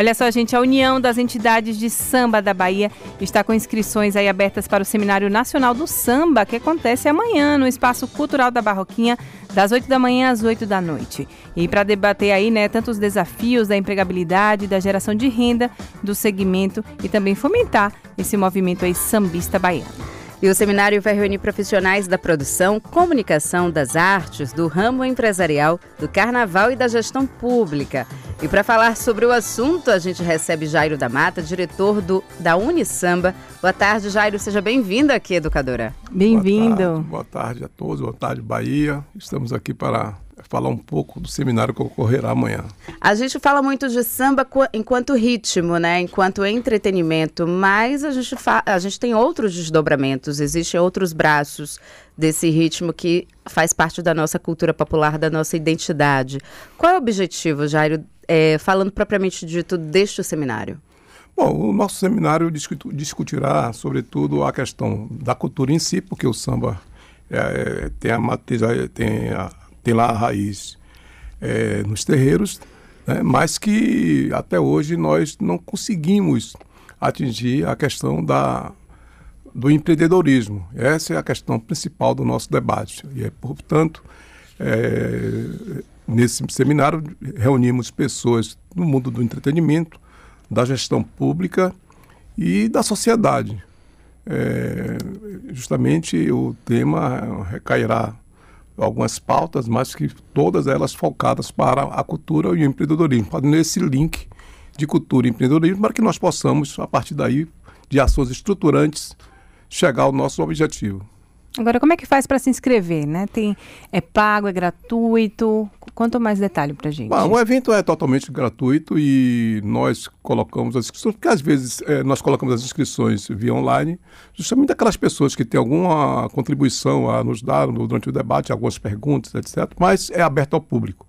Olha só, gente, a União das Entidades de Samba da Bahia está com inscrições aí abertas para o Seminário Nacional do Samba, que acontece amanhã no Espaço Cultural da Barroquinha, das 8 da manhã às 8 da noite. E para debater aí, né, tanto os desafios da empregabilidade, da geração de renda, do segmento e também fomentar esse movimento aí sambista baiano. E o seminário vai reunir profissionais da produção, comunicação, das artes, do ramo empresarial, do carnaval e da gestão pública. E para falar sobre o assunto, a gente recebe Jairo da Mata, diretor do, da Unisamba. Boa tarde, Jairo. Seja bem-vindo aqui, educadora. Bem-vindo. Boa, boa tarde a todos, boa tarde, Bahia. Estamos aqui para falar um pouco do seminário que ocorrerá amanhã. A gente fala muito de samba enquanto ritmo, né? Enquanto entretenimento, mas a gente, a gente tem outros desdobramentos, existem outros braços desse ritmo que faz parte da nossa cultura popular, da nossa identidade. Qual é o objetivo, Jairo, é, falando propriamente dito, deste seminário? Bom, o nosso seminário discutirá, sobretudo, a questão da cultura em si, porque o samba é, é tem a matriz, tem a, tem lá a raiz é, nos terreiros, né, mas que até hoje nós não conseguimos atingir a questão da, do empreendedorismo. Essa é a questão principal do nosso debate. E é, portanto, é, nesse seminário reunimos pessoas do mundo do entretenimento, da gestão pública e da sociedade. É, justamente o tema recairá algumas pautas, mas que todas elas focadas para a cultura e o empreendedorismo, fazendo esse link de cultura e empreendedorismo para que nós possamos, a partir daí, de ações estruturantes, chegar ao nosso objetivo. Agora, como é que faz para se inscrever, né? Tem, é pago, é gratuito? Conta mais detalhe para gente. Bom, o evento é totalmente gratuito e nós colocamos as inscrições, porque às vezes é, nós colocamos as inscrições via online, justamente aquelas pessoas que têm alguma contribuição a nos dar durante o debate, algumas perguntas, etc. Mas é aberto ao público.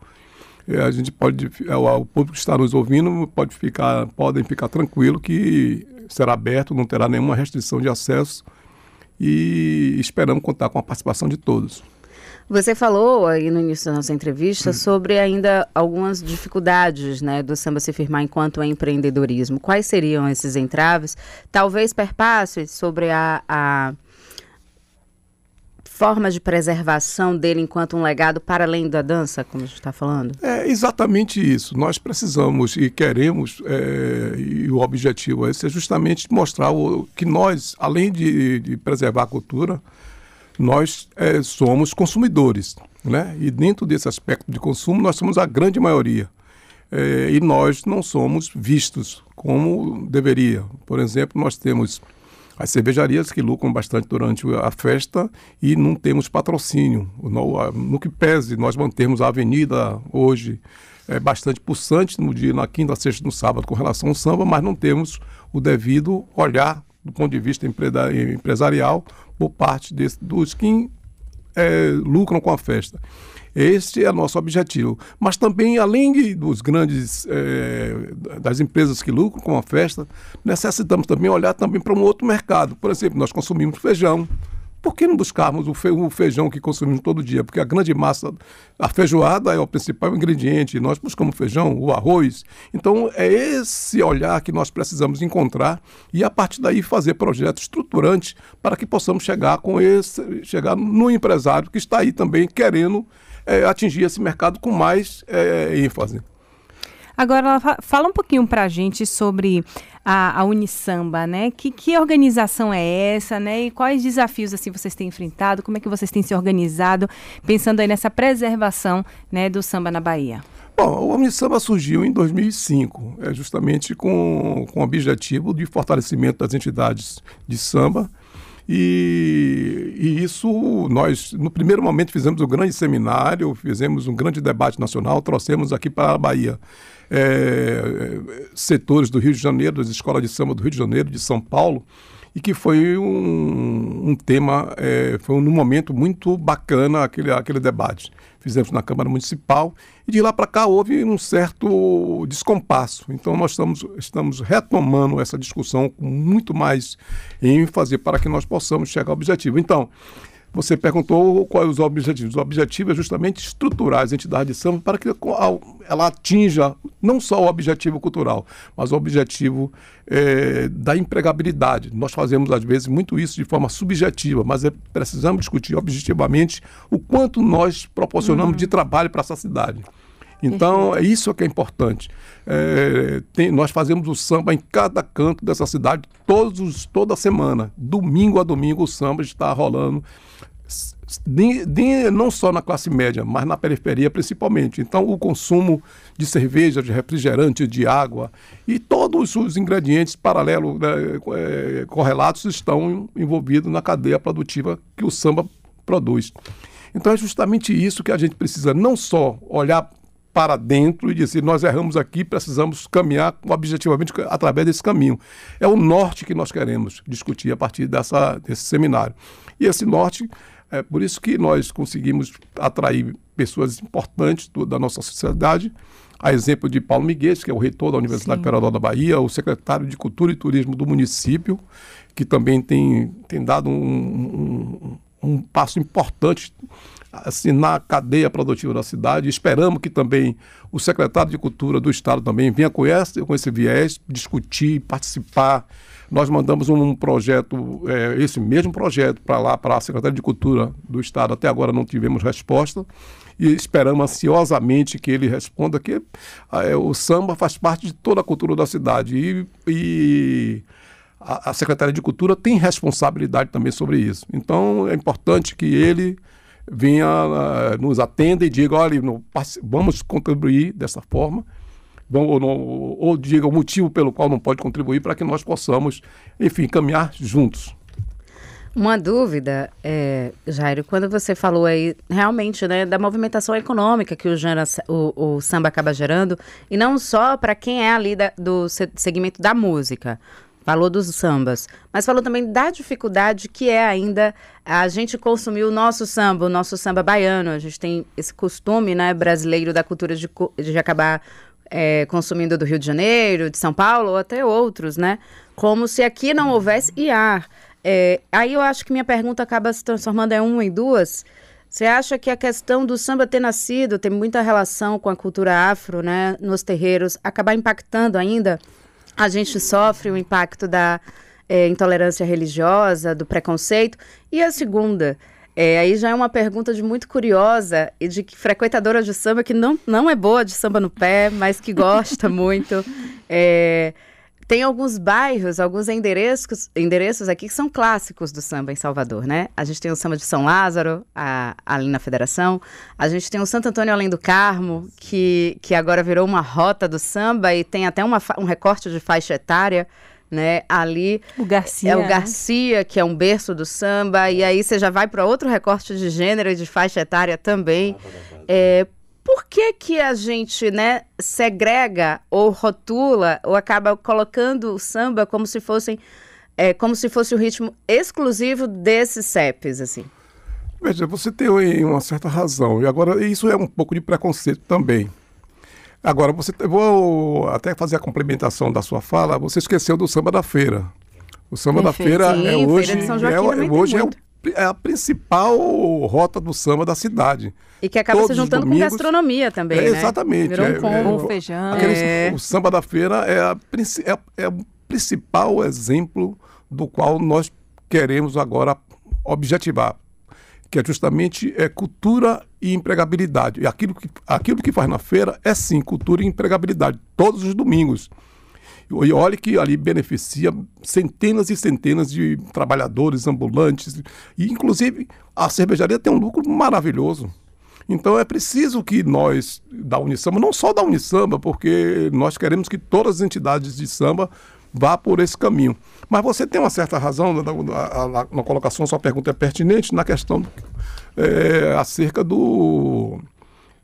É, a gente pode, é, o público que está nos ouvindo pode ficar, podem ficar tranquilo que será aberto, não terá nenhuma restrição de acesso e esperamos contar com a participação de todos. Você falou aí no início da nossa entrevista hum. sobre ainda algumas dificuldades né, do samba se firmar enquanto empreendedorismo. Quais seriam esses entraves? Talvez perpasse sobre a, a formas de preservação dele enquanto um legado para além da dança, como a gente está falando? É exatamente isso. Nós precisamos e queremos, é, e o objetivo é, é justamente mostrar o, que nós, além de, de preservar a cultura, nós é, somos consumidores. Né? E dentro desse aspecto de consumo, nós somos a grande maioria. É, e nós não somos vistos como deveria. Por exemplo, nós temos as cervejarias que lucram bastante durante a festa e não temos patrocínio. No, no que pese, nós mantemos a avenida hoje é bastante pulsante no dia, na quinta, sexta, no sábado com relação ao samba, mas não temos o devido olhar do ponto de vista empresarial por parte desse, dos que é, lucram com a festa. Este é nosso objetivo. Mas também, além dos grandes, é, das empresas que lucram com a festa, necessitamos também olhar também para um outro mercado. Por exemplo, nós consumimos feijão. Por que não buscarmos o feijão que consumimos todo dia? Porque a grande massa, a feijoada é o principal ingrediente, nós buscamos feijão, o arroz. Então, é esse olhar que nós precisamos encontrar e, a partir daí, fazer projetos estruturantes para que possamos chegar com esse, chegar no empresário que está aí também querendo é, atingir esse mercado com mais é, ênfase. Agora, fala um pouquinho para a gente sobre a, a Unisamba, né? Que, que organização é essa, né? E quais desafios assim vocês têm enfrentado? Como é que vocês têm se organizado pensando aí nessa preservação, né, do samba na Bahia? Bom, o Unisamba surgiu em 2005, é justamente com, com o objetivo de fortalecimento das entidades de samba e, e, isso nós, no primeiro momento, fizemos um grande seminário, fizemos um grande debate nacional, trouxemos aqui para a Bahia é, setores do Rio de Janeiro, das escolas de samba do Rio de Janeiro, de São Paulo, e que foi um, um tema, é, foi um momento muito bacana aquele, aquele debate. Fizemos na Câmara Municipal e de lá para cá houve um certo descompasso. Então nós estamos, estamos retomando essa discussão com muito mais ênfase para que nós possamos chegar ao objetivo. Então, Você perguntou quais os objetivos. O objetivo é justamente estruturar as entidades de samba para que ela atinja não só o objetivo cultural, mas o objetivo é, da empregabilidade. Nós fazemos, às vezes, muito isso de forma subjetiva, mas é, precisamos discutir objetivamente o quanto nós proporcionamos uhum. de trabalho para essa cidade. Então, é isso que é importante. É, tem, nós fazemos o samba em cada canto dessa cidade, todos, toda semana. Domingo a domingo, o samba está rolando. De, de, não só na classe média, mas na periferia principalmente. Então, o consumo de cerveja, de refrigerante, de água e todos os ingredientes paralelos, né, é, correlatos, estão envolvidos na cadeia produtiva que o samba produz. Então, é justamente isso que a gente precisa não só olhar para dentro e dizer nós erramos aqui, precisamos caminhar objetivamente através desse caminho. É o norte que nós queremos discutir a partir dessa, desse seminário. E esse norte, é por isso que nós conseguimos atrair pessoas importantes do, da nossa sociedade, a exemplo de Paulo Miguel, que é o reitor da Universidade Federal da Bahia, o secretário de Cultura e Turismo do município, que também tem, tem dado um, um, um passo importante assim, na cadeia produtiva da cidade. Esperamos que também o secretário de Cultura do Estado também venha com esse, com esse viés, discutir, participar. Nós mandamos um projeto, é, esse mesmo projeto, para lá, para a Secretaria de Cultura do Estado. Até agora não tivemos resposta e esperamos ansiosamente que ele responda que é, o samba faz parte de toda a cultura da cidade. E, e a, a Secretaria de Cultura tem responsabilidade também sobre isso. Então é importante que ele venha, uh, nos atenda e diga, olha, vamos contribuir dessa forma, ou, ou, ou, diga o motivo pelo qual não pode contribuir para que nós possamos, enfim, caminhar juntos. Uma dúvida, é, Jairo, quando você falou aí realmente né, da movimentação econômica que o, gera, o, o samba acaba gerando, e não só para quem é ali da, do segmento da música, falou dos sambas, mas falou também da dificuldade que é ainda a gente consumir o nosso samba, o nosso samba baiano. A gente tem esse costume né, brasileiro da cultura de, de acabar é, consumindo do Rio de Janeiro, de São Paulo ou até outros, né? Como se aqui não houvesse IAR. É, aí eu acho que minha pergunta acaba se transformando em uma e duas. Você acha que a questão do samba ter nascido tem muita relação com a cultura afro, né, nos terreiros, acabar impactando ainda a gente sofre o impacto da é, intolerância religiosa, do preconceito. E a segunda, é, aí já é uma pergunta de muito curiosa e de que frequentadora de samba que não, não é boa de samba no pé, mas que gosta muito. É, tem alguns bairros, alguns endereços, endereços aqui que são clássicos do samba em Salvador, né? A gente tem o samba de São Lázaro, a, ali na Federação. A gente tem o Santo Antônio Além do Carmo, que, que agora virou uma rota do samba e tem até uma, um recorte de faixa etária né? Ali o Garcia, é o Garcia, que é um berço do samba, e aí você já vai para outro recorte de gênero e de faixa etária também. É, por que, que a gente né, segrega ou rotula ou acaba colocando o samba como se fossem é, como se fosse o ritmo exclusivo desses CEPs, assim? Veja, você tem uma certa razão. E agora, isso é um pouco de preconceito também. Agora, você vou até fazer a complementação da sua fala. Você esqueceu do samba da feira. O samba Perfeito. da feira é hoje, feira é, hoje é, o, é, a principal rota do samba da cidade. E que acaba Todos se juntando domingos, com gastronomia também, é, né? Exatamente. Virou um combo, é, feijão. Aquele, é. O samba da feira é, a, é, é o principal exemplo do qual nós queremos agora objetivar, que é justamente é, cultura e empregabilidade. E aquilo que, aquilo que faz na feira é sim cultura e empregabilidade, todos os domingos. E olhe que ali beneficia centenas e centenas de trabalhadores ambulantes. E, inclusive, a cervejaria tem um lucro maravilhoso. Então é preciso que nós, da Unisamba, não só da Unisamba, porque nós queremos que todas as entidades de samba vá por esse caminho. Mas você tem uma certa razão na, na, na colocação, sua pergunta é pertinente na questão é, acerca do,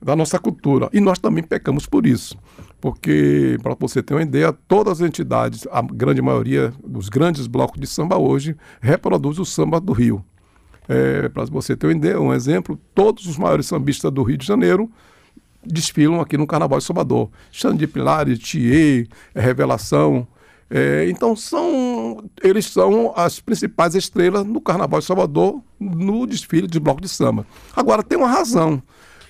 da nossa cultura. E nós também pecamos por isso. Porque, para você ter uma ideia, todas as entidades, a grande maioria dos grandes blocos de samba hoje, reproduz o samba do Rio. É, Para você ter um exemplo, todos os maiores sambistas do Rio de Janeiro desfilam aqui no Carnaval de Salvador. Xande de Pilares, Thier, Revelação. É, então são eles são as principais estrelas no Carnaval de Salvador, no desfile de bloco de samba. Agora, tem uma razão.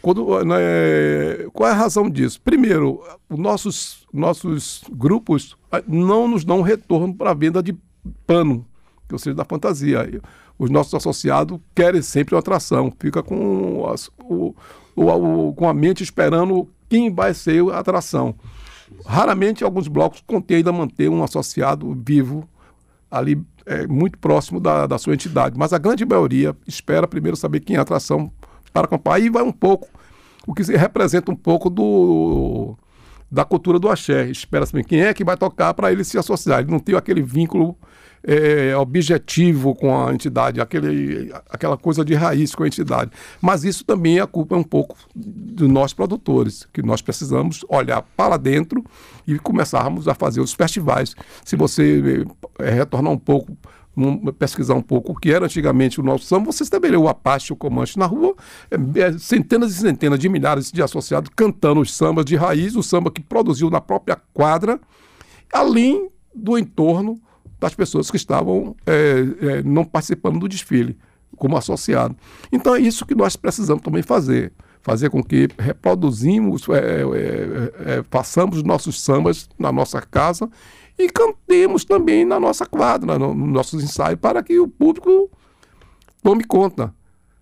Quando, né, qual é a razão disso? Primeiro, os nossos, nossos grupos ah, não nos dão retorno para a venda de pano, ou seja, da fantasia. Os nossos associados querem sempre uma atração, fica com, as, o, o, o, com a mente esperando quem vai ser a atração. Raramente alguns blocos contêm ainda manter um associado vivo ali é, muito próximo da, da sua entidade, mas a grande maioria espera primeiro saber quem é a atração para acompanhar. Aí vai um pouco, o que representa um pouco do da cultura do axé. Espera-se quem é que vai tocar para ele se associar. Ele não tem aquele vínculo é, objetivo com a entidade, aquele, aquela coisa de raiz com a entidade. Mas isso também é a culpa um pouco de nós produtores, que nós precisamos olhar para dentro e começarmos a fazer os festivais. Se você é, retornar um pouco um, pesquisar um pouco o que era antigamente o nosso samba, você também o Apache, o Comanche na rua, é, é, centenas e centenas de milhares de associados cantando os sambas de raiz, o samba que produziu na própria quadra, além do entorno das pessoas que estavam é, é, não participando do desfile como associado. Então é isso que nós precisamos também fazer. Fazer com que reproduzimos, é, é, é, façamos nossos sambas na nossa casa e cantemos também na nossa quadra, nos nossos ensaios, para que o público tome conta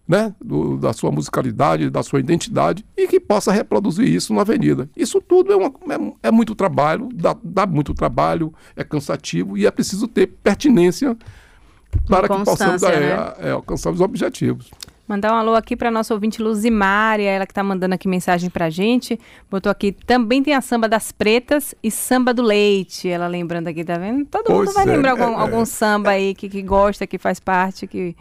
né, do, da sua musicalidade, da sua identidade e que possa reproduzir isso na avenida. Isso tudo é, uma, é, é muito trabalho, dá, dá, muito trabalho, é cansativo e é preciso ter pertinência para que possamos né? é, é, alcançar os objetivos. Mandar um alô aqui para nossa ouvinte Luzimária, ela que está mandando aqui mensagem para a gente. Botou aqui, também tem a samba das pretas e samba do leite. Ela lembrando aqui, tá vendo? Todo pois mundo vai é, lembrar algum, é, algum samba aí que, que gosta, que faz parte, que...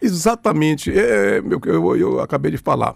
Exatamente. É, é eu, eu, eu, acabei de falar.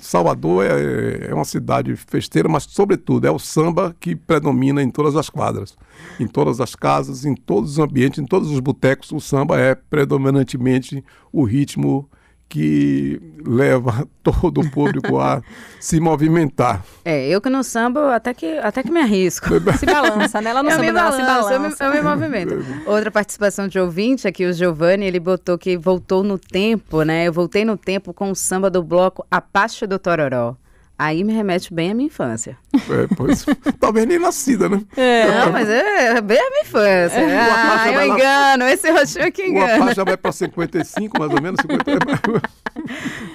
Salvador é, é, uma cidade festeira, mas, sobretudo, é o samba que predomina em todas as quadras, em todas as casas, em todos os ambientes, em todos os botecos. O samba é predominantemente o ritmo que leva todo o público a se movimentar. É, eu que no samba até que, até que me arrisco. se balança, né? Ela não samba, me balança, se balança. Eu me, eu me movimento. Outra participação de ouvinte aqui, o Giovanni, ele botou que voltou no tempo, né? Eu voltei no tempo com o samba do bloco Apache do Tororó. Aí me remete bem à minha infância. É, pois, talvez nem nascida, né? É, não, mas é, é bem a minha infância. É. Ah, eu engano, esse roxinho aqui engana. O já vai para 55, mais ou menos, 50.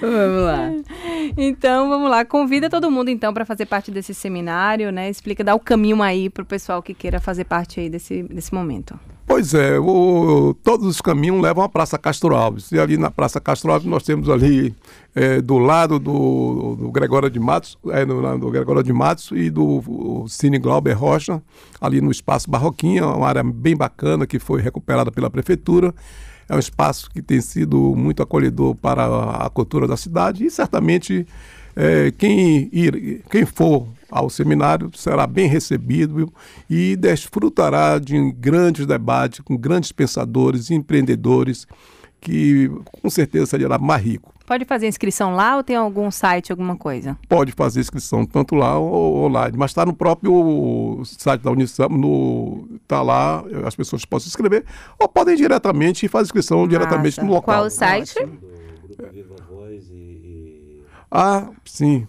vamos lá. Então, vamos lá. Convida todo mundo, então, para fazer parte desse seminário, né? Explica, dá o caminho aí para o pessoal que queira fazer parte aí desse, desse momento. Pois é, o, todos os caminhos levam à Praça Castro Alves. E ali na Praça Castro Alves nós temos ali é, do lado do, do Gregório de Matos, é, do, do Gregório de Matos e do Cine Glauber Rocha, ali no Espaço Barroquinha, uma área bem bacana que foi recuperada pela Prefeitura. É um espaço que tem sido muito acolhedor para a cultura da cidade e certamente é, quem, ir, quem for ao seminário será bem recebido e desfrutará de grandes debates com grandes pensadores e empreendedores que com certeza será mais rico. Pode fazer inscrição lá ou tem algum site, alguma coisa? Pode fazer inscrição tanto lá ou online, mas está no próprio site da Unisam, no tá lá, as pessoas podem se inscrever ou podem ir diretamente e fazer inscrição Nossa. diretamente no local. Qual o site? Ah, sim.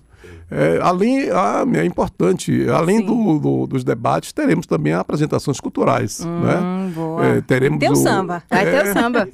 É, além, ah, é importante, além do, do, dos debates, teremos também apresentações culturais. Hum, né? Boa. É, teremos tem o, samba. Vai é, ter o samba.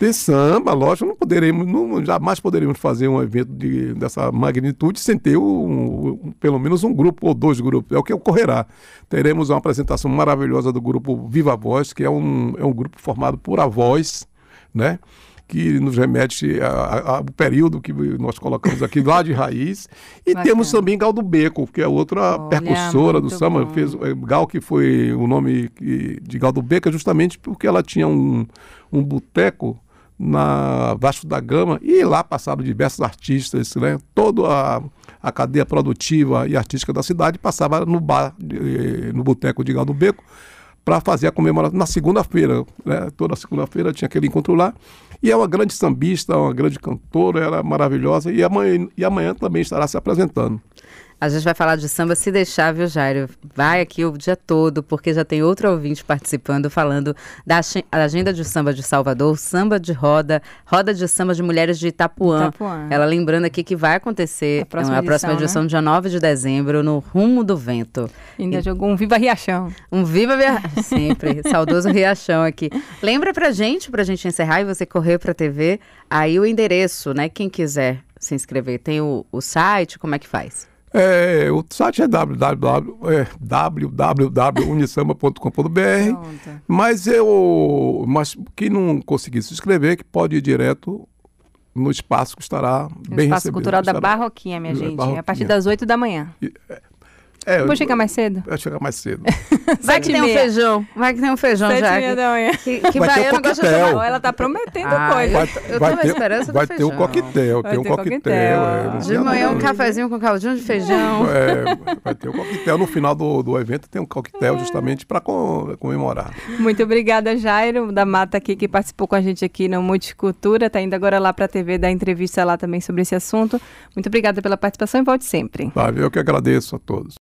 Tem samba, lógico, não poderemos, não, jamais poderíamos fazer um evento de, dessa magnitude sem ter um, um, pelo menos um grupo ou dois grupos. É o que ocorrerá. Teremos uma apresentação maravilhosa do grupo Viva Voz, que é um, é um grupo formado por avós, né? Que nos remete ao período que nós colocamos aqui lá de raiz. E Bacana. temos também Gal do Beco, que é outra Olha, percussora do samba. Fez, é, Gal, que foi o nome de Gal do Beco, é justamente porque ela tinha um, um boteco na Vasco da Gama e lá passaram diversos artistas, né? Toda a, a cadeia produtiva e artística da cidade passava no bar, no boteco de Gal do Beco para fazer a comemoração na segunda-feira. Né? Toda segunda-feira tinha aquele encontro lá. E é uma grande sambista, uma grande cantora, ela é maravilhosa. E amanhã, e amanhã também estará se apresentando. A gente vai falar de samba se deixar, viu, Jairo? Vai aqui o dia todo, porque já tem outro ouvinte participando, falando da agenda de samba de Salvador, samba de roda, roda de samba de mulheres de Itapuã. Itapuã. Ela lembrando aqui que vai acontecer a próxima, a edição, próxima edição, né? dia 9 de dezembro, no Rumo do Vento. Ainda e... jogou um Viva Riachão. Um Viva Riachão, sempre. saudoso Riachão aqui. Lembra pra gente, pra gente encerrar e você correr pra TV, aí o endereço, né? Quem quiser se inscrever, tem o, o site, como é que faz? É, o site é www.unisamba.com.br. É, mas eu, mas quem não conseguir se inscrever, que pode ir direto no espaço que estará no bem Espaço Cultural da Barroquinha, minha gente, Barroquinha. a partir das 8 da manhã. É, é, Vou chegar mais cedo? Vai chegar mais cedo. vai que tem um feijão. Vai que tem um feijão Sete já. da manhã. Que, que vai ter um coquetel. Ela tá prometendo ah, coisa. Vai, eu vai ter, esperança Vai ter um coquetel. Vai tem um coquetel. É, de manhã um cafezinho com caldinho de feijão. É, vai ter um coquetel. No final do, do evento tem um coquetel justamente para comemorar. Muito obrigada, Jairo, da Mata aqui, que participou com a gente aqui no Multicultura. Tá indo agora lá para a TV dar entrevista lá também sobre esse assunto. Muito obrigada pela participação e volte sempre. Tá, eu que agradeço a todos.